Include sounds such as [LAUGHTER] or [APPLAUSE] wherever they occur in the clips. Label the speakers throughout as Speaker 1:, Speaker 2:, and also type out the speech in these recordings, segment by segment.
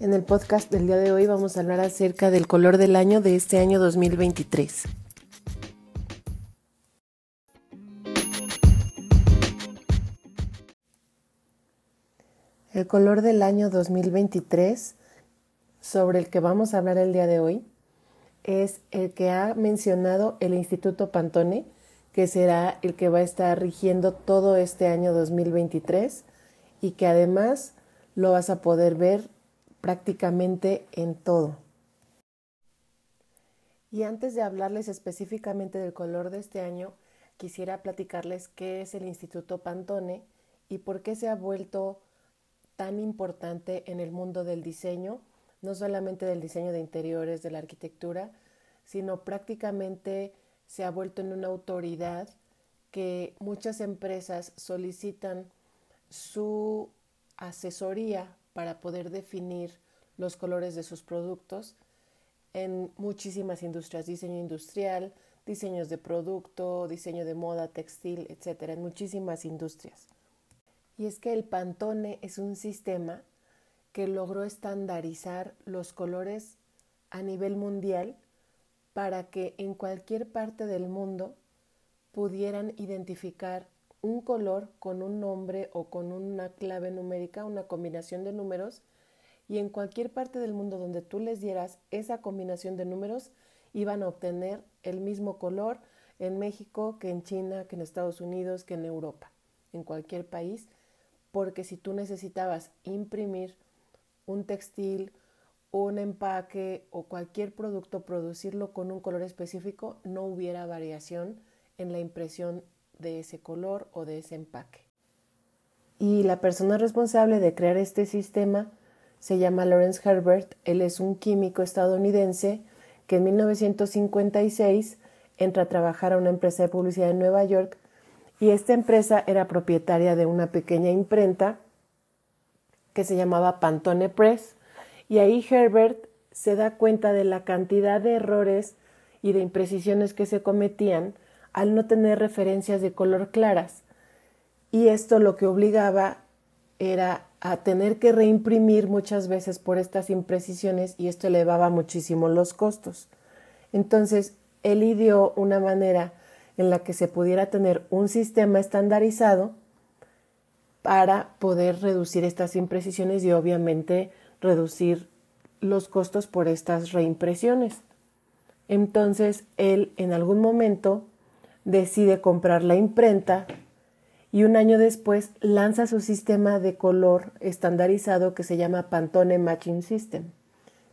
Speaker 1: En el podcast del día de hoy vamos a hablar acerca del color del año de este año 2023. El color del año 2023 sobre el que vamos a hablar el día de hoy es el que ha mencionado el Instituto Pantone, que será el que va a estar rigiendo todo este año 2023 y que además lo vas a poder ver prácticamente en todo. Y antes de hablarles específicamente del color de este año, quisiera platicarles qué es el Instituto Pantone y por qué se ha vuelto tan importante en el mundo del diseño, no solamente del diseño de interiores, de la arquitectura, sino prácticamente se ha vuelto en una autoridad que muchas empresas solicitan su asesoría para poder definir los colores de sus productos en muchísimas industrias, diseño industrial, diseños de producto, diseño de moda, textil, etcétera, en muchísimas industrias. Y es que el Pantone es un sistema que logró estandarizar los colores a nivel mundial para que en cualquier parte del mundo pudieran identificar un color con un nombre o con una clave numérica, una combinación de números, y en cualquier parte del mundo donde tú les dieras esa combinación de números, iban a obtener el mismo color en México que en China, que en Estados Unidos, que en Europa, en cualquier país, porque si tú necesitabas imprimir un textil, un empaque o cualquier producto, producirlo con un color específico, no hubiera variación en la impresión de ese color o de ese empaque. Y la persona responsable de crear este sistema se llama Lawrence Herbert. Él es un químico estadounidense que en 1956 entra a trabajar a una empresa de publicidad en Nueva York y esta empresa era propietaria de una pequeña imprenta que se llamaba Pantone Press y ahí Herbert se da cuenta de la cantidad de errores y de imprecisiones que se cometían al no tener referencias de color claras. Y esto lo que obligaba era a tener que reimprimir muchas veces por estas imprecisiones y esto elevaba muchísimo los costos. Entonces, él ideó una manera en la que se pudiera tener un sistema estandarizado para poder reducir estas imprecisiones y obviamente reducir los costos por estas reimpresiones. Entonces, él en algún momento decide comprar la imprenta y un año después lanza su sistema de color estandarizado que se llama Pantone Matching System.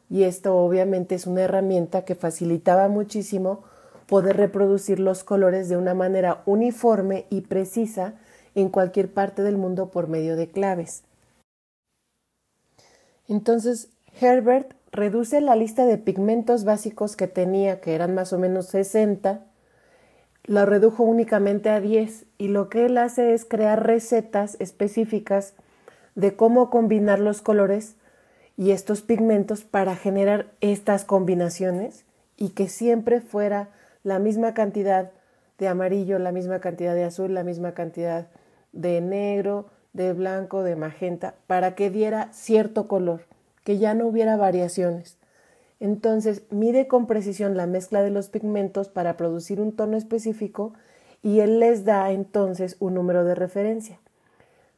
Speaker 1: Y esto obviamente es una herramienta que facilitaba muchísimo poder reproducir los colores de una manera uniforme y precisa en cualquier parte del mundo por medio de claves. Entonces, Herbert reduce la lista de pigmentos básicos que tenía, que eran más o menos 60, lo redujo únicamente a 10 y lo que él hace es crear recetas específicas de cómo combinar los colores y estos pigmentos para generar estas combinaciones y que siempre fuera la misma cantidad de amarillo, la misma cantidad de azul, la misma cantidad de negro, de blanco, de magenta, para que diera cierto color, que ya no hubiera variaciones. Entonces mide con precisión la mezcla de los pigmentos para producir un tono específico y él les da entonces un número de referencia.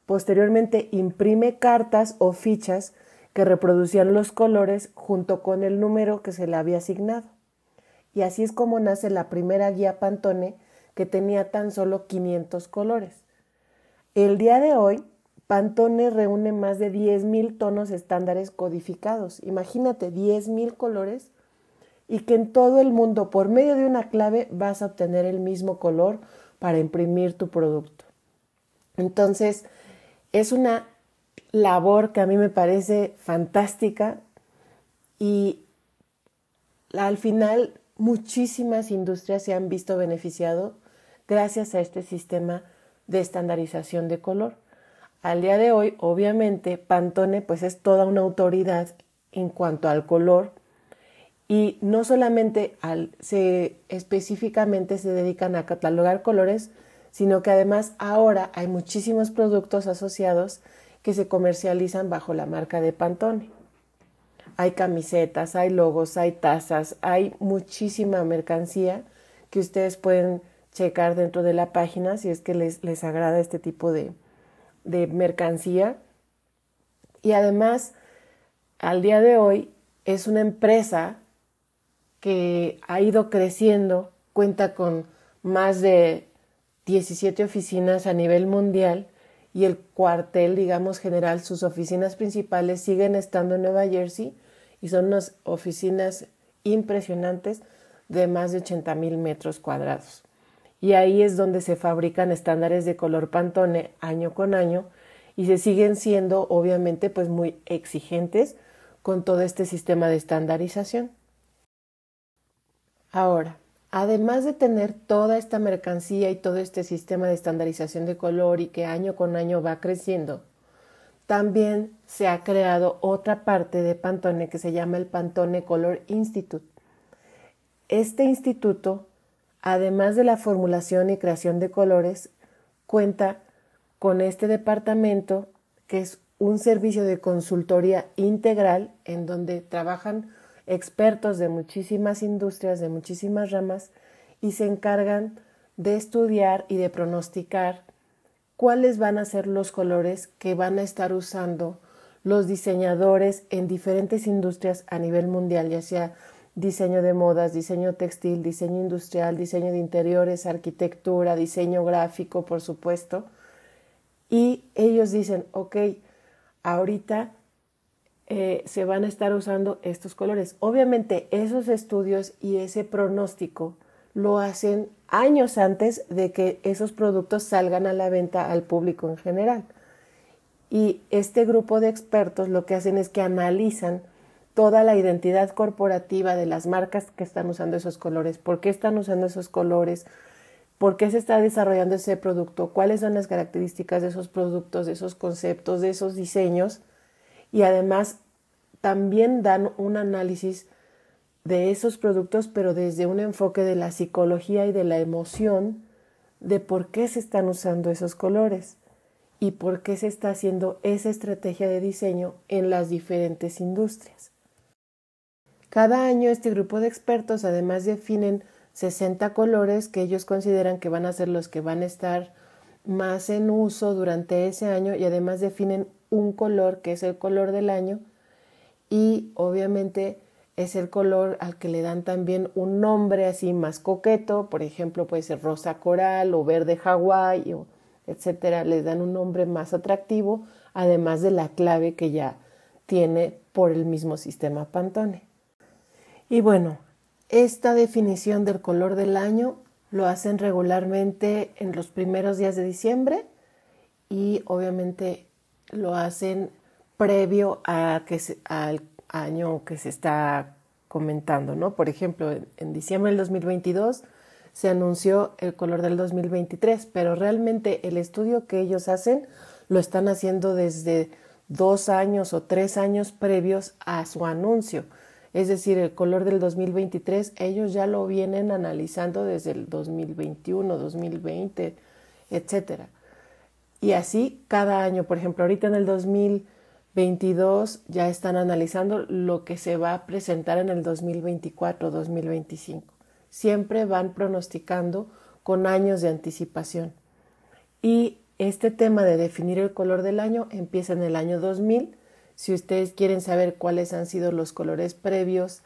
Speaker 1: Posteriormente imprime cartas o fichas que reproducían los colores junto con el número que se le había asignado. Y así es como nace la primera guía Pantone que tenía tan solo 500 colores. El día de hoy Pantone reúne más de 10.000 tonos estándares codificados. Imagínate, 10.000 colores y que en todo el mundo, por medio de una clave, vas a obtener el mismo color para imprimir tu producto. Entonces, es una labor que a mí me parece fantástica y al final muchísimas industrias se han visto beneficiado gracias a este sistema de estandarización de color. Al día de hoy, obviamente, Pantone pues es toda una autoridad en cuanto al color y no solamente se, específicamente se dedican a catalogar colores, sino que además ahora hay muchísimos productos asociados que se comercializan bajo la marca de Pantone. hay camisetas, hay logos, hay tazas, hay muchísima mercancía que ustedes pueden checar dentro de la página si es que les, les agrada este tipo de, de mercancía. Y además, al día de hoy es una empresa que ha ido creciendo, cuenta con más de 17 oficinas a nivel mundial y el cuartel, digamos, general, sus oficinas principales siguen estando en Nueva Jersey y son unas oficinas impresionantes de más de 80 mil metros cuadrados. Y ahí es donde se fabrican estándares de color Pantone año con año y se siguen siendo obviamente pues muy exigentes con todo este sistema de estandarización. Ahora, además de tener toda esta mercancía y todo este sistema de estandarización de color y que año con año va creciendo, también se ha creado otra parte de Pantone que se llama el Pantone Color Institute. Este instituto, además de la formulación y creación de colores, cuenta con este departamento que es un servicio de consultoría integral en donde trabajan expertos de muchísimas industrias, de muchísimas ramas y se encargan de estudiar y de pronosticar cuáles van a ser los colores que van a estar usando los diseñadores en diferentes industrias a nivel mundial, ya sea diseño de modas, diseño textil, diseño industrial, diseño de interiores, arquitectura, diseño gráfico, por supuesto. Y ellos dicen, ok, ahorita eh, se van a estar usando estos colores. Obviamente esos estudios y ese pronóstico lo hacen años antes de que esos productos salgan a la venta al público en general. Y este grupo de expertos lo que hacen es que analizan toda la identidad corporativa de las marcas que están usando esos colores, por qué están usando esos colores, por qué se está desarrollando ese producto, cuáles son las características de esos productos, de esos conceptos, de esos diseños. Y además también dan un análisis de esos productos, pero desde un enfoque de la psicología y de la emoción de por qué se están usando esos colores y por qué se está haciendo esa estrategia de diseño en las diferentes industrias. Cada año este grupo de expertos además definen 60 colores que ellos consideran que van a ser los que van a estar más en uso durante ese año y además definen un color que es el color del año y obviamente es el color al que le dan también un nombre así más coqueto, por ejemplo puede ser rosa coral o verde Hawái, etcétera, les dan un nombre más atractivo, además de la clave que ya tiene por el mismo sistema Pantone. Y bueno, esta definición del color del año lo hacen regularmente en los primeros días de diciembre y obviamente lo hacen previo a que al año que se está comentando, ¿no? Por ejemplo, en, diciembre del 2022 se anunció el color del 2023, pero realmente el estudio que ellos hacen lo están haciendo desde dos años o tres años previos a su anuncio. Es decir, el color del 2023 ellos ya lo vienen analizando desde el 2021, 2020, etcétera. Y así cada año, por ejemplo, ahorita en el 2020 22 ya están analizando lo que se va a presentar en el 2024-2025. Siempre van pronosticando con años de anticipación. Y este tema de definir el color del año empieza en el año 2000. Si ustedes quieren saber cuáles han sido los colores previos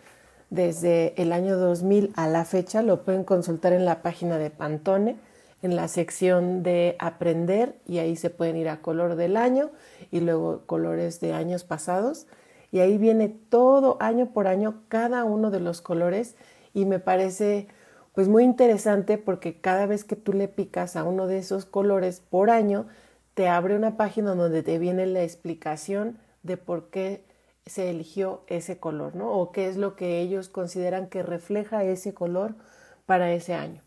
Speaker 1: desde el año 2000 a la fecha, lo pueden consultar en la página de Pantone en la sección de aprender y ahí se pueden ir a color del año y luego colores de años pasados. Y ahí viene todo año por año cada uno de los colores y me parece pues muy interesante porque cada vez que tú le picas a uno de esos colores por año te abre una página donde te viene la explicación de por qué se eligió ese color, ¿no? O qué es lo que ellos consideran que refleja ese color para ese año.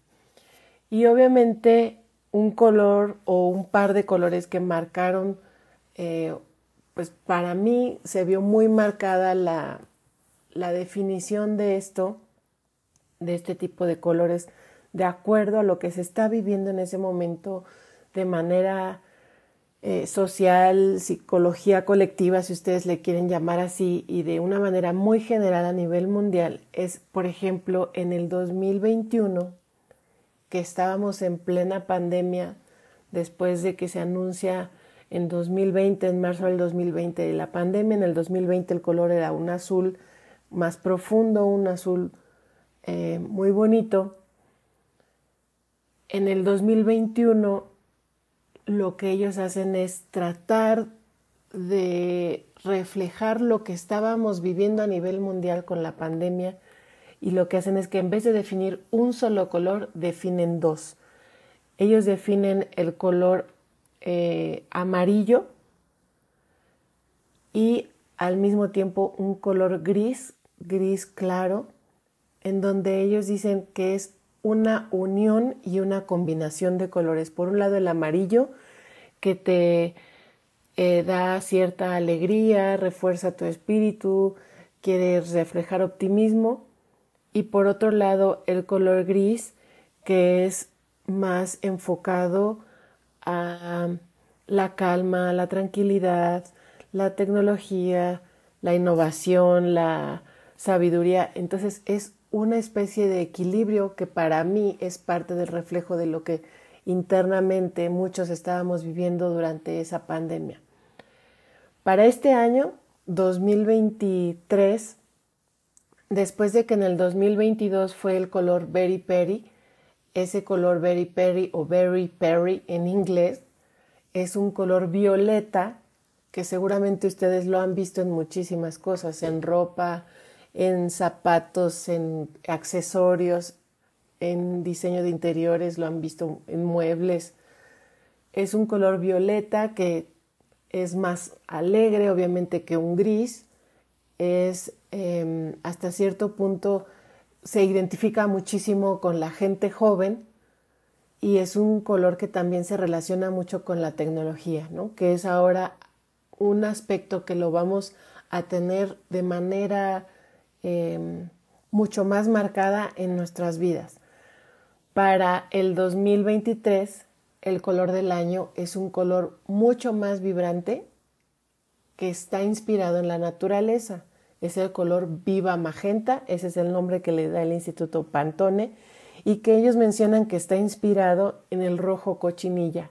Speaker 1: Y obviamente un color o un par de colores que marcaron, eh, pues para mí se vio muy marcada la, la definición de esto, de este tipo de colores, de acuerdo a lo que se está viviendo en ese momento de manera eh, social, psicología colectiva, si ustedes le quieren llamar así, y de una manera muy general a nivel mundial, es, por ejemplo, en el 2021, que estábamos en plena pandemia, después de que se anuncia en 2020, en marzo del 2020, la pandemia, en el 2020 el color era un azul más profundo, un azul eh, muy bonito. En el 2021 lo que ellos hacen es tratar de reflejar lo que estábamos viviendo a nivel mundial con la pandemia y lo que hacen es que en vez de definir un solo color, definen dos. Ellos definen el color eh, amarillo y al mismo tiempo un color gris, gris claro, en donde ellos dicen que es una unión y una combinación de colores. Por un lado el amarillo que te eh, da cierta alegría, refuerza tu espíritu, quiere reflejar optimismo. Y por otro lado el color gris que es más enfocado a la calma, la tranquilidad, la tecnología, la innovación, la sabiduría. Entonces es una especie de equilibrio que para mí es parte del reflejo de lo que internamente muchos estábamos viviendo durante esa pandemia. Para este año, 2023, después de que en el 2022 fue el color Berry Perry, ese color Berry Perry o Berry Perry en inglés es un color violeta que seguramente ustedes lo han visto en muchísimas cosas, en ropa, en zapatos, en accesorios, en diseño de interiores, lo han visto en muebles. Es un color violeta que es más alegre, obviamente, que un gris. Es em, hasta cierto punto se identifica muchísimo con la gente joven y es un color que también se relaciona mucho con la tecnología, ¿no? que es ahora un aspecto que lo vamos a tener de manera em, mucho más marcada en nuestras vidas. Para el 2023, el color del año es un color mucho más vibrante que está inspirado en la naturaleza es el color viva magenta, ese es el nombre que le da el Instituto Pantone, y que ellos mencionan que está inspirado en el rojo cochinilla.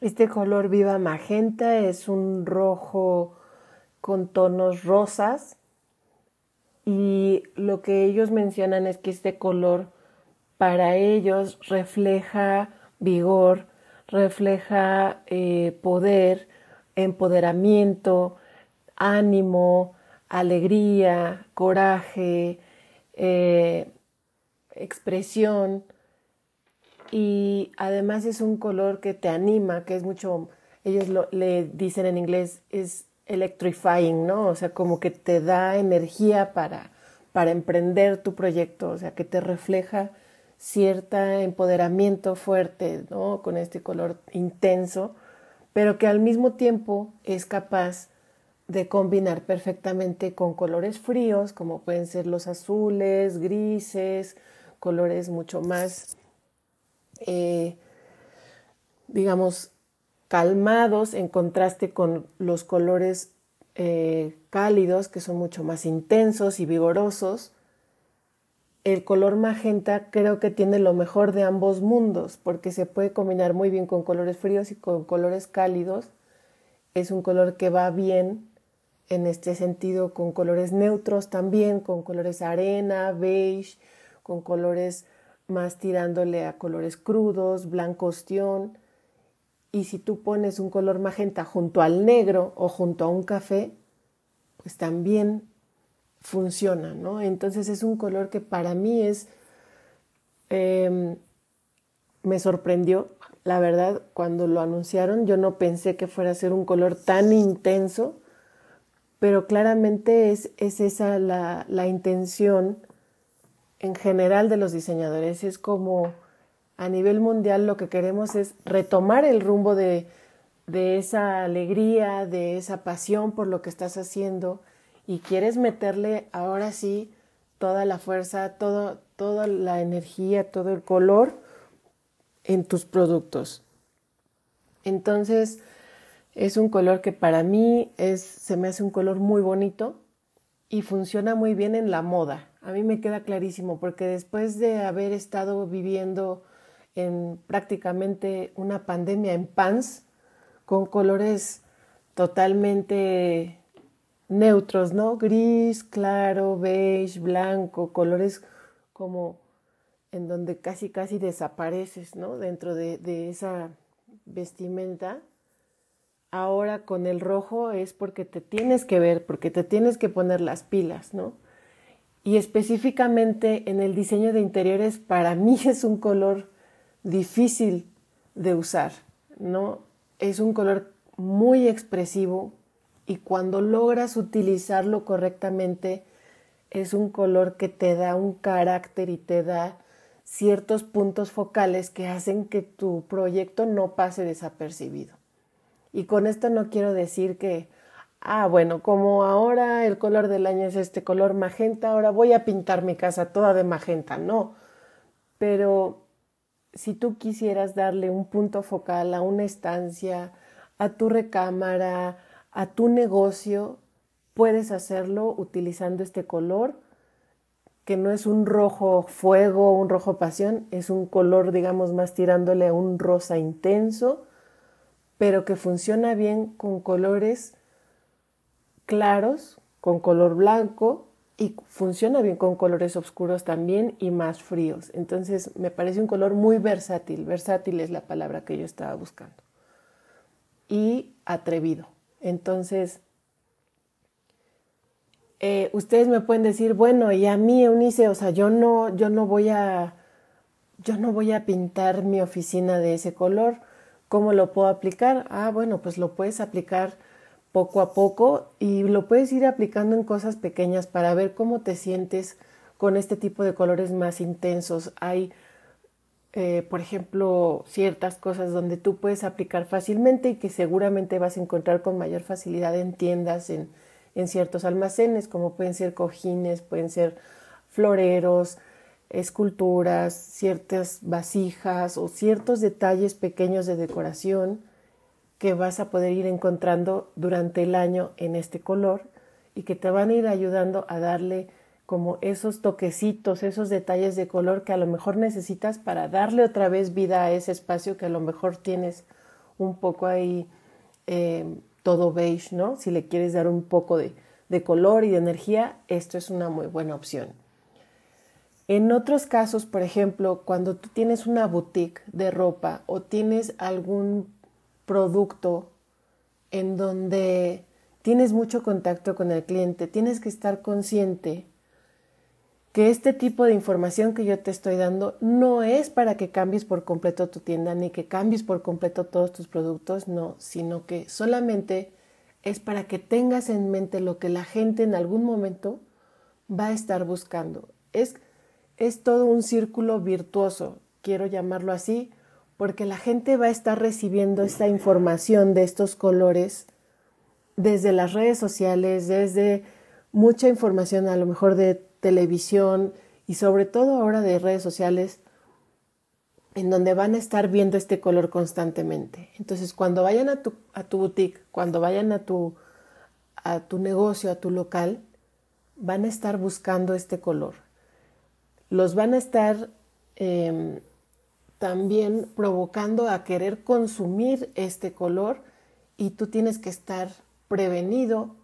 Speaker 1: Este color viva magenta es un rojo con tonos rosas. Y lo que ellos mencionan es que este color para ellos refleja vigor, refleja eh, poder, empoderamiento, ánimo, alegría, coraje, eh, expresión. Y además es un color que te anima, que es mucho, ellos lo, le dicen en inglés, es electrifying, ¿no? O sea, como que te da energía para, para emprender tu proyecto, o sea, que te refleja cierto empoderamiento fuerte, ¿no? Con este color intenso, pero que al mismo tiempo es capaz de combinar perfectamente con colores fríos, como pueden ser los azules, grises, colores mucho más, eh, digamos, calmados en contraste con los colores eh, cálidos, que son mucho más intensos y vigorosos. El color magenta creo que tiene lo mejor de ambos mundos, porque se puede combinar muy bien con colores fríos y con colores cálidos. Es un color que va bien en este sentido con colores neutros también, con colores arena, beige, con colores más tirándole a colores crudos, blanco. Y si tú pones un color magenta junto al negro o junto a un café, pues también funciona, ¿no? Entonces es un color que para mí es, em, me sorprendió, la verdad, cuando lo anunciaron, yo no pensé que fuera a ser un color tan intenso pero claramente es, esa la, intención en general de los diseñadores. Es como a nivel mundial lo que queremos es retomar el rumbo de, esa alegría, de esa pasión por lo que estás haciendo y quieres meterle ahora sí toda la fuerza, todo, toda la energía, todo el color en tus productos. Entonces, es un color que para mí es, se me hace un color muy bonito y funciona muy bien en la moda. A mí me queda clarísimo porque después de haber estado viviendo en prácticamente una pandemia en pants, con colores totalmente neutros, ¿no? Gris, claro, beige, blanco, colores como en donde casi casi desapareces, ¿no? Dentro de, de esa vestimenta. Ahora con el rojo es porque te tienes que ver, porque te tienes que poner las pilas, ¿no? Y específicamente en el diseño de interiores, para mí [LAUGHS] es un color difícil de usar, ¿no? Es un color muy expresivo y cuando logras utilizarlo correctamente, es un color que te da un carácter y te da ciertos puntos focales que hacen que tu proyecto no pase desapercibido. Y con esto no quiero decir que, ah, bueno, como ahora el color del año es este color magenta, ahora voy a pintar mi casa toda de magenta, no. Pero si tú quisieras darle un punto focal a una estancia, a tu recámara, a tu negocio, puedes hacerlo utilizando este color, que no es un rojo fuego, un rojo pasión, es un color, digamos, más tirándole a un rosa intenso, pero que funciona bien con colores claros, con color blanco y funciona bien con colores oscuros también y más fríos. Entonces me parece un color muy versátil. Versátil es la palabra que yo estaba buscando. Y atrevido. Entonces, eh, ustedes me pueden decir, bueno, y a mí, Eunice, o sea, yo no, yo no voy a, yo no voy a pintar mi oficina de ese color. ¿Cómo lo puedo aplicar? Ah, bueno, pues lo puedes aplicar poco a poco y lo puedes ir aplicando en cosas pequeñas para ver cómo te sientes con este tipo de colores más intensos. Hay, eh, por ejemplo, ciertas cosas donde tú puedes aplicar fácilmente y que seguramente vas a encontrar con mayor facilidad en tiendas, en, en ciertos almacenes, como pueden ser cojines, pueden ser floreros, esculturas, ciertas vasijas o ciertos detalles pequeños de decoración que vas a poder ir encontrando durante el año en este color y que te van a ir ayudando a darle como esos toquecitos, esos detalles de color que a lo mejor necesitas para darle otra vez vida a ese espacio que a lo mejor tienes un poco ahí eh, todo beige, ¿no? Si le quieres dar un poco de, de color y de energía, esto es una muy buena opción. En otros casos, por ejemplo, cuando tú tienes una boutique de ropa o tienes algún producto en donde tienes mucho contacto con el cliente, tienes que estar consciente que este tipo de información que yo te estoy dando no es para que cambies por completo tu tienda ni que cambies por completo todos tus productos, no, sino que solamente es para que tengas en mente lo que la gente en algún momento va a estar buscando. Es, es todo un círculo virtuoso, quiero llamarlo así, porque la gente va a estar recibiendo esta información de estos colores desde las redes sociales, desde mucha información a lo mejor de televisión y sobre todo ahora de redes sociales en donde van a estar viendo este color constantemente. Entonces, cuando vayan a tu, a tu boutique, cuando vayan a tu, a tu negocio, a tu local, van a estar buscando este color. Los van a estar em, también provocando a querer consumir este color y tú tienes que estar prevenido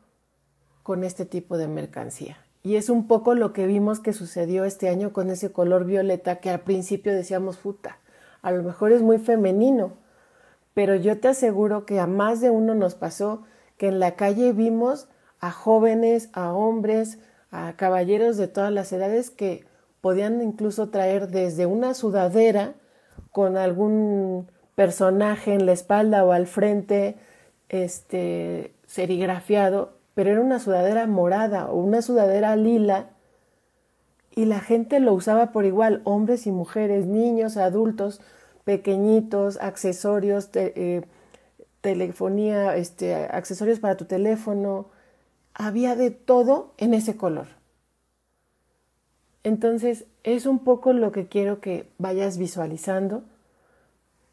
Speaker 1: con este tipo de mercancía. Y es un poco lo que vimos que sucedió este año con ese color violeta que al principio decíamos, puta, a lo mejor es muy femenino, pero yo te aseguro que a más de uno nos pasó que en la calle vimos a jóvenes, a hombres, a caballeros de todas las edades que podían incluso traer desde una sudadera con algún personaje en la espalda o al frente, este, serigrafiado, pero era una sudadera morada o una sudadera lila y la gente lo usaba por igual, hombres y mujeres, niños, adultos, pequeñitos, accesorios, eh, telefonía, este, accesorios para tu teléfono, había de todo en ese color. Entonces, es un poco lo que quiero que vayas visualizando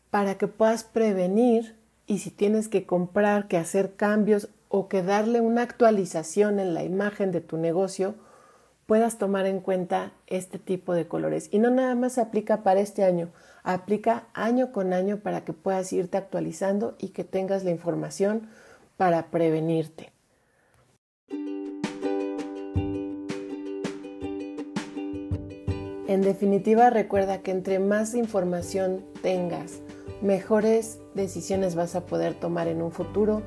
Speaker 1: para que puedas prevenir y si tienes que comprar, que hacer cambios o que darle una actualización en la imagen de tu negocio, puedas tomar en cuenta este tipo de colores. Y no nada más aplica para este año, aplica año con año para que puedas irte actualizando y que tengas la información para prevenirte. En definitiva, recuerda que entre más información tengas, mejores decisiones vas a poder tomar en un futuro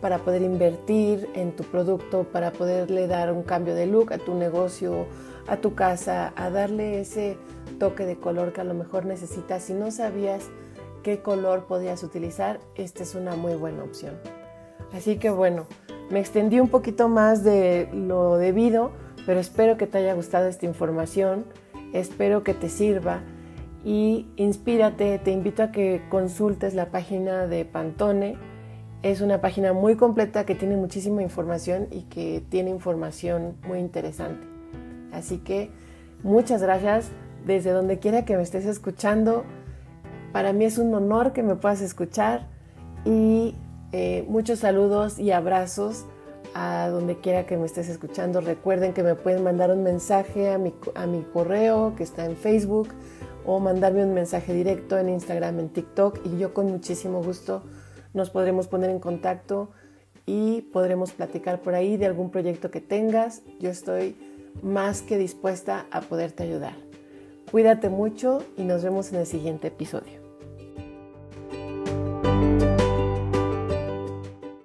Speaker 1: para poder invertir en tu producto, para poderle dar un cambio de look a tu negocio, a tu casa, a darle ese toque de color que a lo mejor necesitas. Si no sabías qué color podías utilizar, esta es una muy buena opción. Así que bueno, me extendí un poquito más de lo debido, pero espero que te haya gustado esta información, espero que te sirva y inspírate, te invito a que consultes la página de Pantone. Es una página muy completa que tiene muchísima información y que tiene información muy interesante. Así que muchas gracias desde donde quiera que me estés escuchando. Para mí es un honor que me puedas escuchar y eh, muchos saludos y abrazos a donde quiera que me estés escuchando. Recuerden que me pueden mandar un mensaje a mi, a mi correo que está en Facebook o mandarme un mensaje directo en Instagram, en TikTok y yo con muchísimo gusto nos podremos poner en contacto y podremos platicar por ahí de algún proyecto que tengas. Yo estoy más que dispuesta a poderte ayudar. Cuídate mucho y nos vemos en el siguiente episodio.